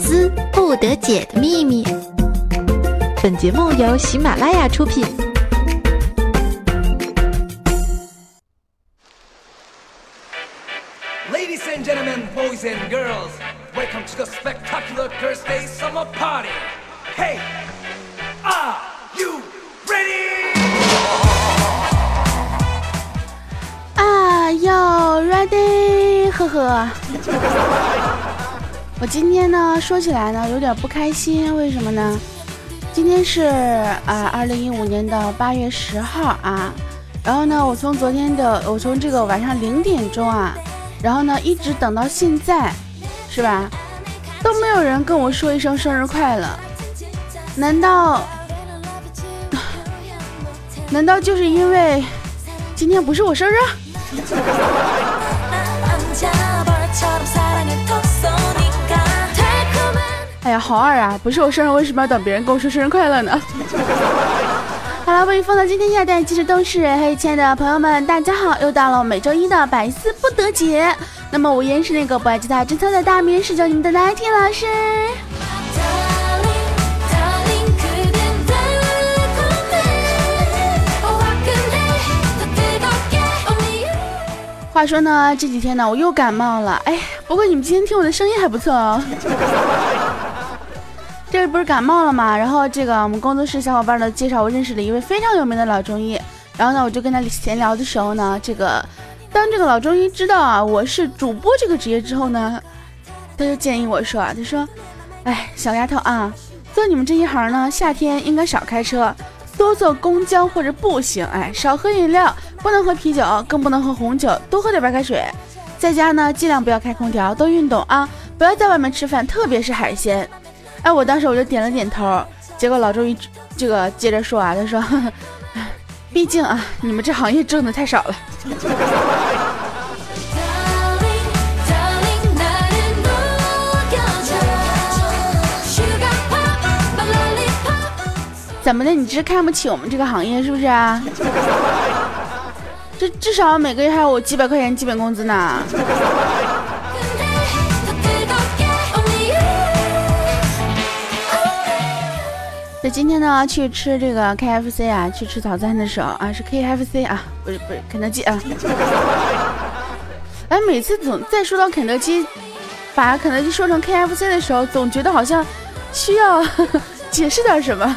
斯不得解的秘密。本节目由喜马拉雅出品。Ladies and gentlemen, boys and girls, welcome to the spectacular Thursday summer party. Hey, are you ready? Are you ready？呵呵。我今天呢，说起来呢，有点不开心，为什么呢？今天是啊，二零一五年的八月十号啊。然后呢，我从昨天的，我从这个晚上零点钟啊。然后呢，一直等到现在，是吧？都没有人跟我说一声生日快乐，难道？难道就是因为今天不是我生日？哎呀，好二啊！不是我生日，为什么要等别人跟我说生日快乐呢？好了，为风的今天要带继续都是，嘿，亲爱的朋友们，大家好，又到了每周一的百思不得解。那么我依然是那个不爱吉他真操的大名，是叫你们的奶听老师。话说呢，这几天呢，我又感冒了，哎，不过你们今天听我的声音还不错哦。这不是感冒了吗？然后这个我们工作室小伙伴呢介绍我认识了一位非常有名的老中医，然后呢我就跟他闲聊的时候呢，这个当这个老中医知道啊我是主播这个职业之后呢，他就建议我说啊，他说，哎小丫头啊，做你们这一行呢，夏天应该少开车，多坐公交或者步行，哎少喝饮料，不能喝啤酒，更不能喝红酒，多喝点白开水，在家呢尽量不要开空调，多运动啊，不要在外面吃饭，特别是海鲜。哎，我当时我就点了点头，结果老周一这个接着说啊，他说，毕竟啊，你们这行业挣的太少了。怎么的？你这是看不起我们这个行业是不是啊？这至少每个月还有我几百块钱基本工资呢。那今天呢，去吃这个 K F C 啊，去吃早餐的时候啊，是 K F C 啊，不是不是肯德基啊。哎，每次总再说到肯德基，把肯德基说成 K F C 的时候，总觉得好像需要 解释点什么。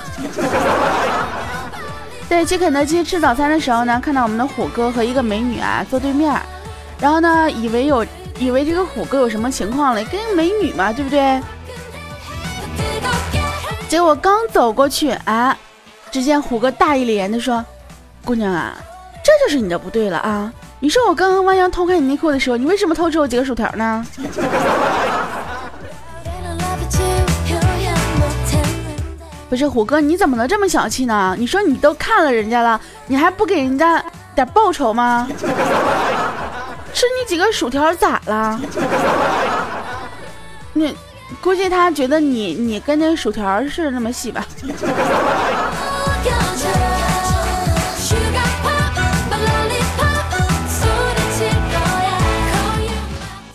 对，去肯德基吃早餐的时候呢，看到我们的虎哥和一个美女啊坐对面，然后呢，以为有以为这个虎哥有什么情况了，跟美女嘛，对不对？结果刚走过去，哎，只见虎哥大义凛然地说：“姑娘啊，这就是你的不对了啊！你说我刚刚弯腰偷看你内裤的时候，你为什么偷吃我几个薯条呢？” 不是虎哥，你怎么能这么小气呢？你说你都看了人家了，你还不给人家点报酬吗？吃你几个薯条咋了？你。估计他觉得你你跟那薯条是那么细吧。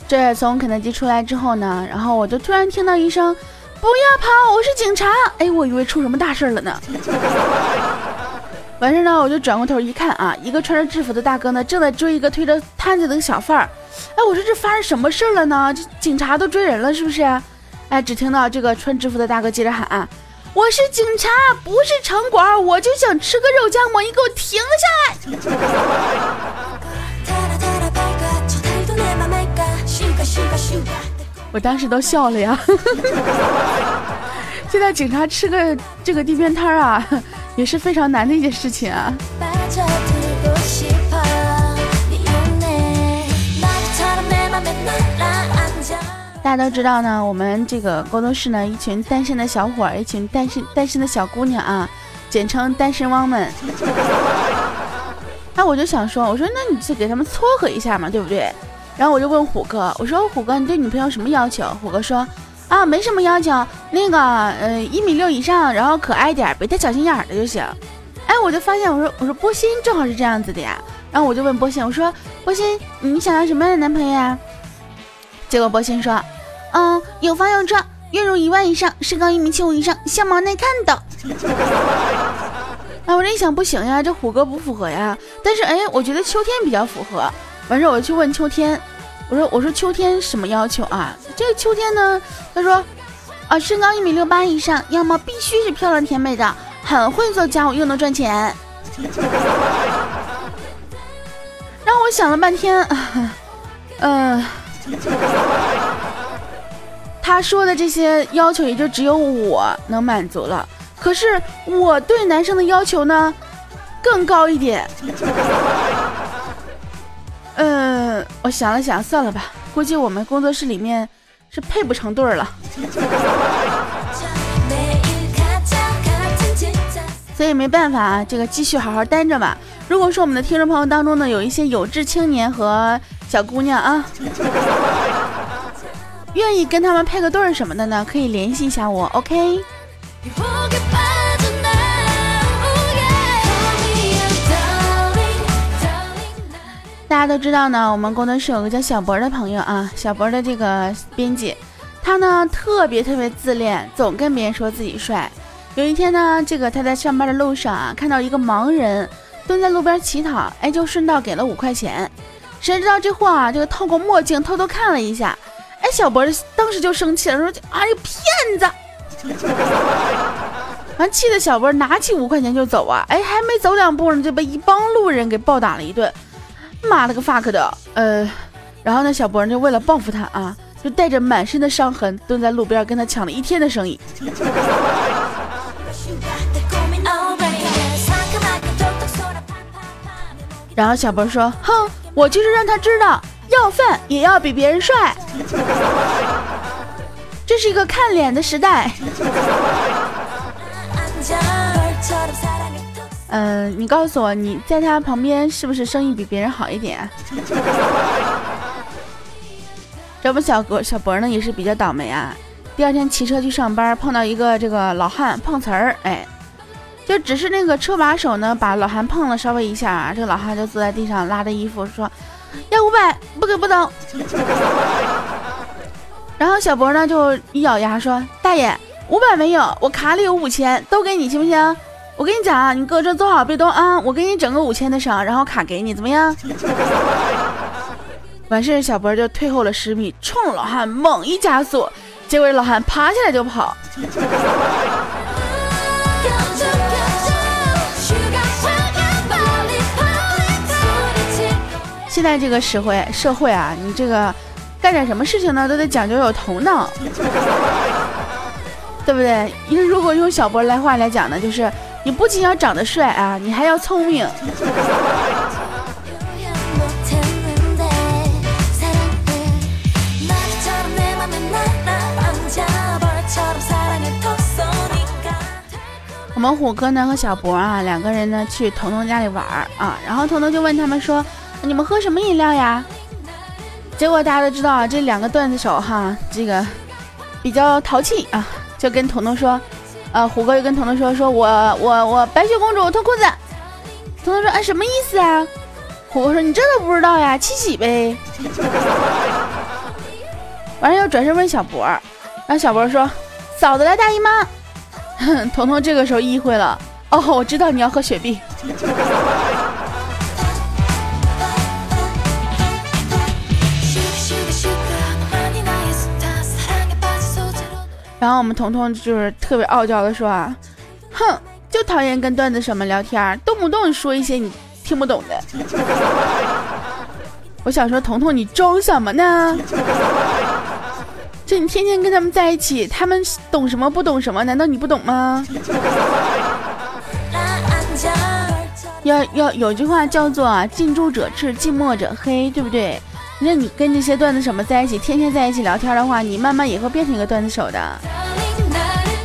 这从肯德基出来之后呢，然后我就突然听到一声“不要跑，我是警察”，哎，我以为出什么大事了呢。完事呢，我就转过头一看啊，一个穿着制服的大哥呢，正在追一个推着摊子的小贩儿。哎，我说这发生什么事儿了呢？这警察都追人了，是不是？哎，只听到这个穿制服的大哥接着喊：“我是警察，不是城管，我就想吃个肉夹馍，你给我停下来！” 我当时都笑了呀。现在警察吃个这个地面摊啊，也是非常难的一件事情啊。大家都知道呢，我们这个工作室呢，一群单身的小伙儿，一群单身单身的小姑娘啊，简称单身汪们。那我就想说，我说那你去给他们撮合一下嘛，对不对？然后我就问虎哥，我说虎哥，你对女朋友什么要求？虎哥说啊，没什么要求，那个呃一米六以上，然后可爱点，别太小心眼的就行。哎，我就发现，我说我说波心正好是这样子的呀。然后我就问波心，我说波心，你想要什么样的男朋友呀？结果波心说。嗯，有房有车，月入一万以上，身高一米七五以上，相貌耐看的。哎，我这一想不行呀，这虎哥不符合呀。但是哎，我觉得秋天比较符合。完事我就去问秋天，我说我说秋天什么要求啊？这个秋天呢，他说啊，身高一米六八以上，要么必须是漂亮甜美的，很会做家务又能赚钱。让我想了半天，嗯，他说的这些要求也就只有我能满足了。可是我对男生的要求呢，更高一点。嗯，我想了想，算了吧，估计我们工作室里面是配不成对儿了。所以没办法啊，这个继续好好单着吧。如果说我们的听众朋友当中呢，有一些有志青年和小姑娘啊，愿意跟他们配个对儿什么的呢，可以联系一下我，OK。大家都知道呢，我们工作室有个叫小博的朋友啊，小博的这个编辑，他呢特别特别自恋，总跟别人说自己帅。有一天呢，这个他在上班的路上啊，看到一个盲人蹲在路边乞讨，哎，就顺道给了五块钱。谁知道这货啊，这个透过墨镜偷偷看了一下，小博当时就生气了，说：“哎呀，骗子！”完，气的小博拿起五块钱就走啊，哎，还没走两步呢，就被一帮路人给暴打了一顿。妈了个 fuck 的，呃，然后呢，小博就为了报复他啊，就带着满身的伤痕蹲在路边跟他抢了一天的生意。然后小博说：“哼，我就是让他知道，要饭也要比别人帅。这是一个看脸的时代。”嗯，你告诉我，你在他旁边是不是生意比别人好一点？这不，小博小博呢也是比较倒霉啊。第二天骑车去上班，碰到一个这个老汉碰瓷儿，哎。就只是那个车把手呢，把老汉碰了稍微一下啊，这个老汉就坐在地上拉着衣服说：“要五百，不给不走。”然后小博呢就一咬牙说：“大爷，五百没有，我卡里有五千，都给你行不行？我跟你讲啊，你搁这坐好别动啊，我给你整个五千的伤，然后卡给你，怎么样？” 完事，小博就退后了十米，冲老汉猛一加速，结果老汉爬起来就跑。现在这个社会社会啊，你这个干点什么事情呢，都得讲究有头脑，对不对？因为如果用小博来话来讲呢，就是你不仅要长得帅啊，你还要聪明。我们虎哥呢和小博啊两个人呢去彤彤家里玩啊，然后彤彤就问他们说。你们喝什么饮料呀？结果大家都知道啊，这两个段子手哈，这个比较淘气啊，就跟彤彤说，呃，虎哥又跟彤彤说，说我我我白雪公主脱裤子。彤彤说，啊，什么意思啊？虎哥说，你这都不知道呀，七喜呗。完了又转身问小博，然后小博说，嫂子来大姨妈。彤彤这个时候意会了，哦，我知道你要喝雪碧。然后我们彤彤就是特别傲娇的说啊，哼，就讨厌跟段子手们聊天，动不动说一些你听不懂的。我想说，彤彤你装什么呢？这你天天跟他们在一起，他们懂什么不懂什么？难道你不懂吗？要要有句话叫做近朱者赤，近墨者黑，对不对？那你跟这些段子手们在一起，天天在一起聊天的话，你慢慢也会变成一个段子手的。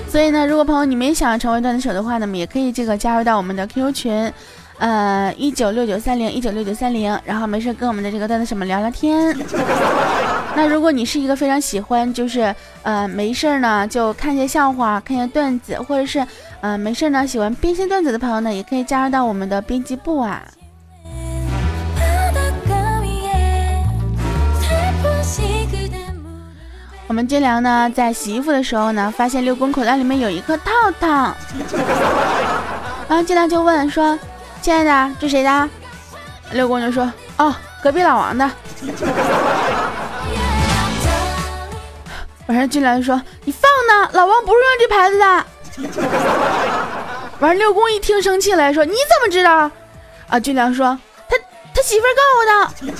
所以呢，如果朋友你们也想成为段子手的话呢，也可以这个加入到我们的 QQ 群，呃，一九六九三零一九六九三零，然后没事跟我们的这个段子手们聊聊天。那如果你是一个非常喜欢，就是呃没事呢就看些笑话，看些段子，或者是呃没事呢喜欢编些段子的朋友呢，也可以加入到我们的编辑部啊。我们金良呢在洗衣服的时候呢，发现六公口袋里面有一颗套套，然后金良就问说：“亲爱的，这谁的？”六公就说：“哦，隔壁老王的。”完事金良就说：“你放呢，老王不是用这牌子的。”完六公一听生气了，说：“你怎么知道？”啊，俊良说：“他他媳妇告我的。”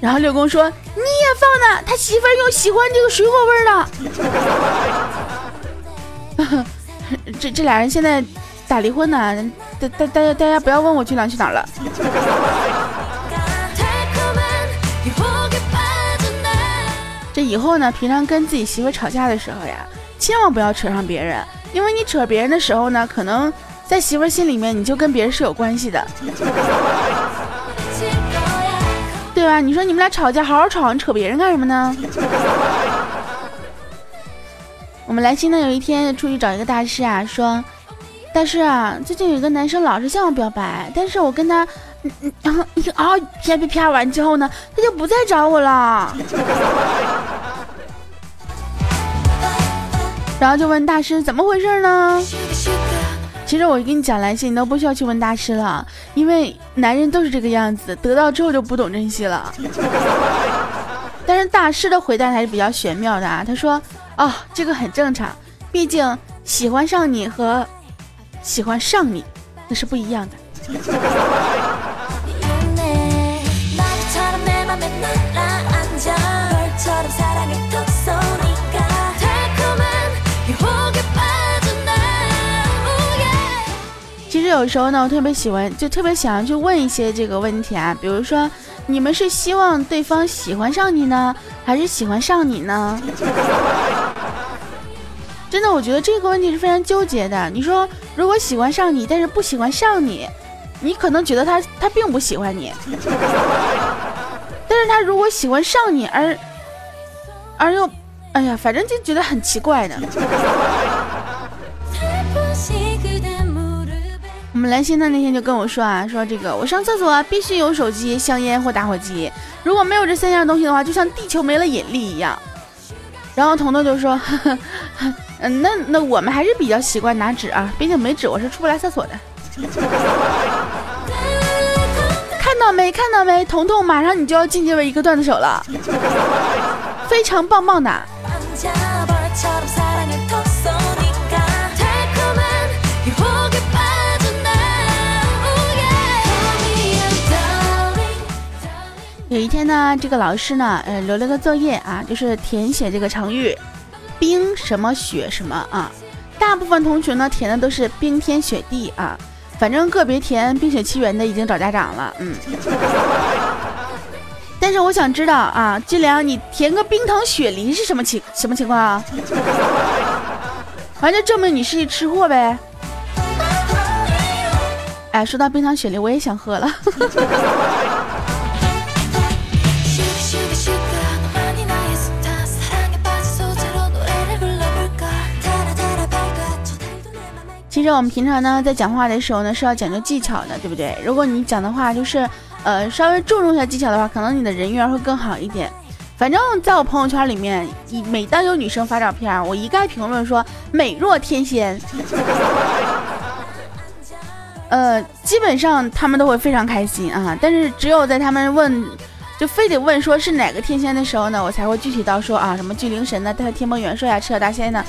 然后六公说：“你也放呢，他媳妇儿又喜欢这个水果味儿的。”这这俩人现在打离婚呢，大大大家大家不要问我俊良去哪了。这以后呢，平常跟自己媳妇吵架的时候呀，千万不要扯上别人，因为你扯别人的时候呢，可能在媳妇心里面你就跟别人是有关系的，对吧？你说你们俩吵架好好吵，你扯别人干什么呢？我们来新的有一天出去找一个大师啊，说大师啊，最近有一个男生老是向我表白，但是我跟他。然后一啊啪啪啪完之后呢，他就不再找我了。然后就问大师怎么回事呢？其实我跟你讲，来信你都不需要去问大师了，因为男人都是这个样子，得到之后就不懂珍惜了。但是大师的回答还是比较玄妙的啊，他说：“哦，这个很正常，毕竟喜欢上你和喜欢上你那是不一样的。”有时候呢，我特别喜欢，就特别想要去问一些这个问题啊，比如说，你们是希望对方喜欢上你呢，还是喜欢上你呢？真的，我觉得这个问题是非常纠结的。你说，如果喜欢上你，但是不喜欢上你，你可能觉得他他并不喜欢你。但是他如果喜欢上你，而而又，哎呀，反正就觉得很奇怪的。我们兰心呢那天就跟我说啊，说这个我上厕所必须有手机、香烟或打火机，如果没有这三样东西的话，就像地球没了引力一样。然后彤彤就说，嗯，那那我们还是比较习惯拿纸啊，毕竟没纸我是出不来厕所的。看到没？看到没？彤彤，马上你就要进阶为一个段子手了，非常棒棒的。天呢，这个老师呢，呃，留了个作业啊，就是填写这个成语“冰什么雪什么”啊。大部分同学呢填的都是冰天雪地啊，反正个别填《冰雪奇缘》的已经找家长了，嗯。但是我想知道啊，金良，你填个冰糖雪梨是什么情什么情况啊？反正证明你是一吃货呗。哎，说到冰糖雪梨，我也想喝了。其实我们平常呢，在讲话的时候呢，是要讲究技巧的，对不对？如果你讲的话就是，呃，稍微注重一下技巧的话，可能你的人缘会更好一点。反正在我朋友圈里面，每当有女生发照片，我一概评论说美若天仙。呃，基本上他们都会非常开心啊。但是只有在他们问，就非得问说是哪个天仙的时候呢，我才会具体到说啊，什么巨灵神呢，天蓬元帅啊，赤脚大仙呢。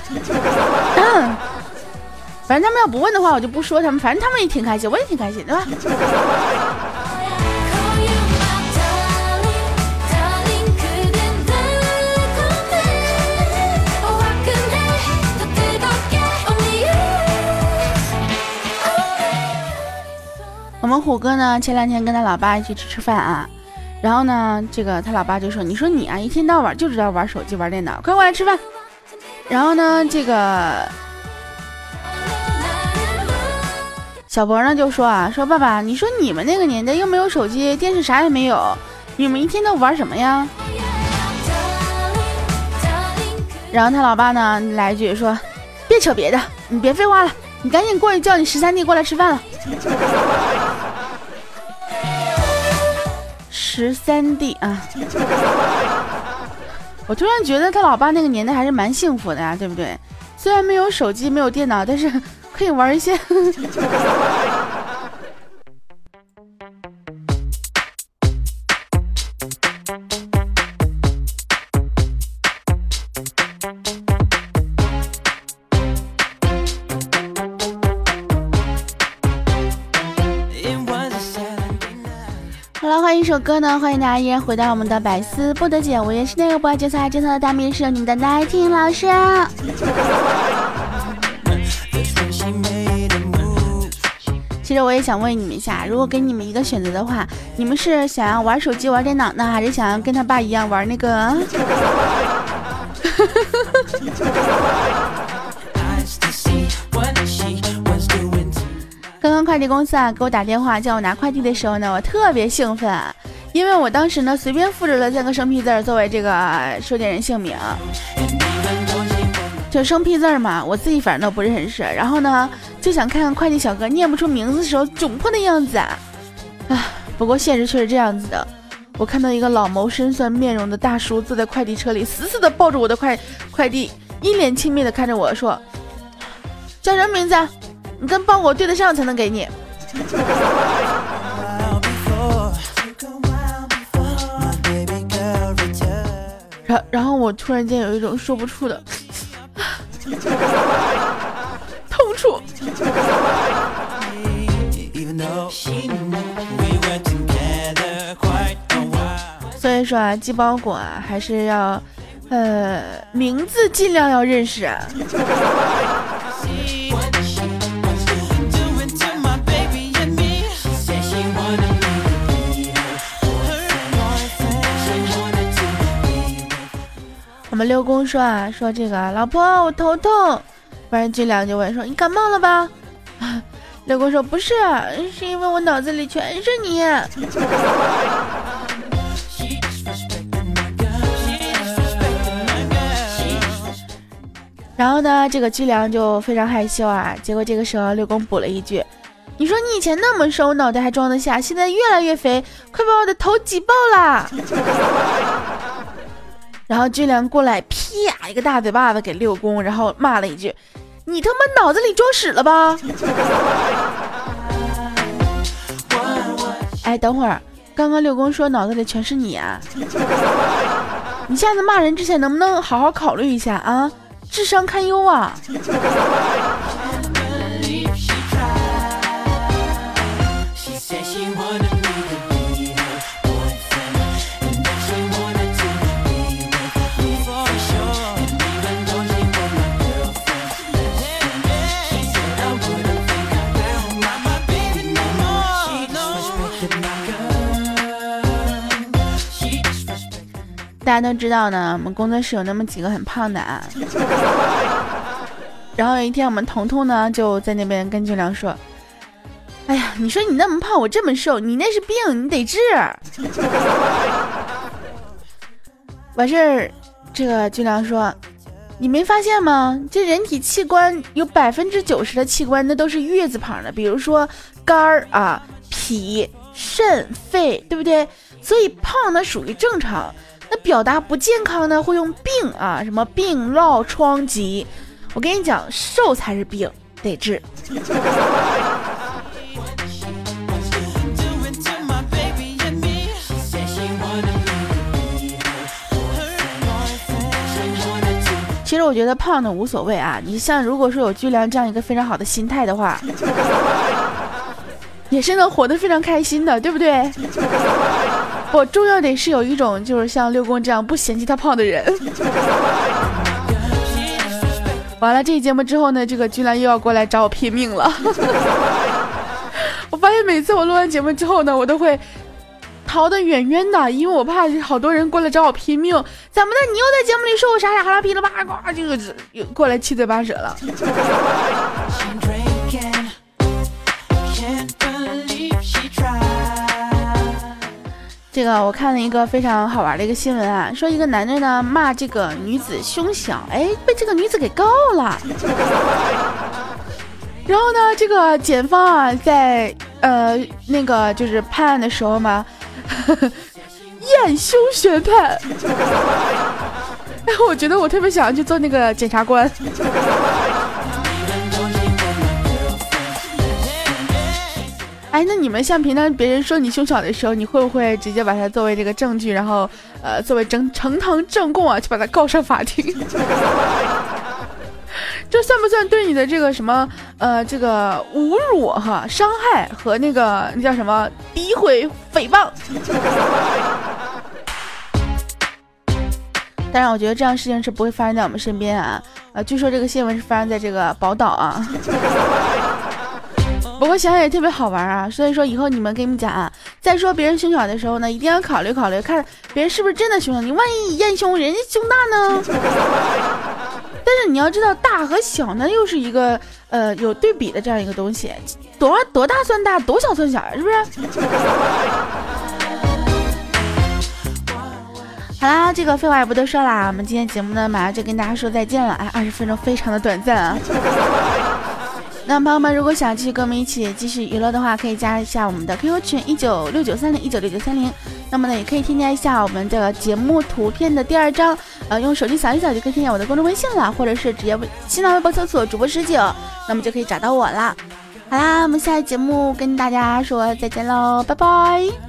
反正他们要不问的话，我就不说他们。反正他们也挺开心，我也挺开心，对吧？我们虎哥呢，前两天跟他老爸一起吃吃饭啊，然后呢，这个他老爸就说：“你说你啊，一天到晚就知道玩手机、玩电脑，快过来吃饭。”然后呢，这个。小博呢就说啊，说爸爸，你说你们那个年代又没有手机、电视，啥也没有，你们一天都玩什么呀？然后他老爸呢来一句说，别扯别的，你别废话了，你赶紧过去叫你十三弟过来吃饭了。十十三弟啊。我突然觉得他老爸那个年代还是蛮幸福的呀，对不对？虽然没有手机，没有电脑，但是可以玩一些。一首歌呢，欢迎大家依然回到我们的百思不得解，我也是那个不爱节操爱节操的大迷，是你们的奶听老师。其实我也想问你们一下，如果给你们一个选择的话，你们是想要玩手机玩电脑呢，还是想要跟他爸一样玩那个？刚刚快递公司啊给我打电话叫我拿快递的时候呢，我特别兴奋，因为我当时呢随便复制了三个生僻字作为这个收件人姓名，就生僻字嘛，我自己反正都不认识，然后呢就想看看快递小哥念不出名字的时候窘迫的样子啊，啊，不过现实却是这样子的，我看到一个老谋深算面容的大叔坐在快递车里，死死的抱着我的快快递，一脸轻蔑的看着我说，叫什么名字？你跟包裹对得上才能给你。然然后我突然间有一种说不出的痛处。所以说啊，寄包裹啊，还是要，呃，名字尽量要认识。啊我们六公说啊，说这个老婆我头痛，不然俊良就问说你感冒了吧？六公说不是，是因为我脑子里全是你。然后呢，这个俊良就非常害羞啊。结果这个时候六公补了一句：“你说你以前那么瘦，脑袋还装得下，现在越来越肥，快把我的头挤爆了。”然后俊良过来，啪一个大嘴巴子给六公，然后骂了一句：“你他妈脑子里装屎了吧？”哎，等会儿，刚刚六公说脑子里全是你啊！你下次骂人之前能不能好好考虑一下啊？智商堪忧啊！大家都知道呢，我们工作室有那么几个很胖的啊。然后有一天，我们彤彤呢就在那边跟俊良说：“哎呀，你说你那么胖，我这么瘦，你那是病，你得治。”完事儿，这个俊良说：“你没发现吗？这人体器官有百分之九十的器官那都是月字旁的，比如说肝儿啊、脾、肾、肺，对不对？所以胖呢属于正常。”那表达不健康呢，会用病啊，什么病、痨、疮、疾。我跟你讲，瘦才是病，得治。其实我觉得胖的无所谓啊，你像如果说有巨良这样一个非常好的心态的话，也是能活得非常开心的，对不对？不，重要得是有一种就是像六公这样不嫌弃他胖的人。完了，这期节目之后呢，这个居然又要过来找我拼命了。我发现每次我录完节目之后呢，我都会逃得远远的，因为我怕好多人过来找我拼命。怎么的？你又在节目里说我啥啥哈拉噼里啪啦，这个又过来七嘴八舌了。这个我看了一个非常好玩的一个新闻啊，说一个男的呢骂这个女子胸小，哎，被这个女子给告了。然后呢，这个检方啊，在呃那个就是判案的时候嘛，验胸学派。哎，我觉得我特别想要去做那个检察官。哎，那你们像平常别人说你胸小的时候，你会不会直接把它作为这个证据，然后呃作为呈呈堂证供啊，去把它告上法庭？这算不算对你的这个什么呃这个侮辱哈、伤害和那个那叫什么诋毁、诽谤？当然，我觉得这样事情是不会发生在我们身边啊。呃，据说这个新闻是发生在这个宝岛啊。不过想想也特别好玩啊，所以说以后你们跟你们讲啊，在说别人胸小的时候呢，一定要考虑考虑，看别人是不是真的胸小。你万一验胸，人家胸大呢？但是你要知道，大和小呢，又是一个呃有对比的这样一个东西，多多大算大，多小算小呀，是不是？好啦，这个废话也不多说啦，我们今天节目呢，马上就跟大家说再见了。哎，二十分钟非常的短暂啊。那朋友们，如果想继续跟我们一起继续娱乐的话，可以加一下我们的 QQ 群一九六九三零一九六九三零。那么呢，也可以添加一下我们的节目图片的第二张，呃，用手机扫一扫就可以添加我的公众微信了，或者是直接微新浪微博搜索主播十九，那么就可以找到我了。好啦，我们下期节目跟大家说再见喽，拜拜。